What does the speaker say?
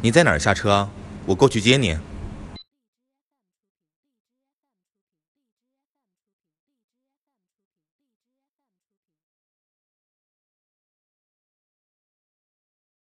你在哪儿下车我过去接你。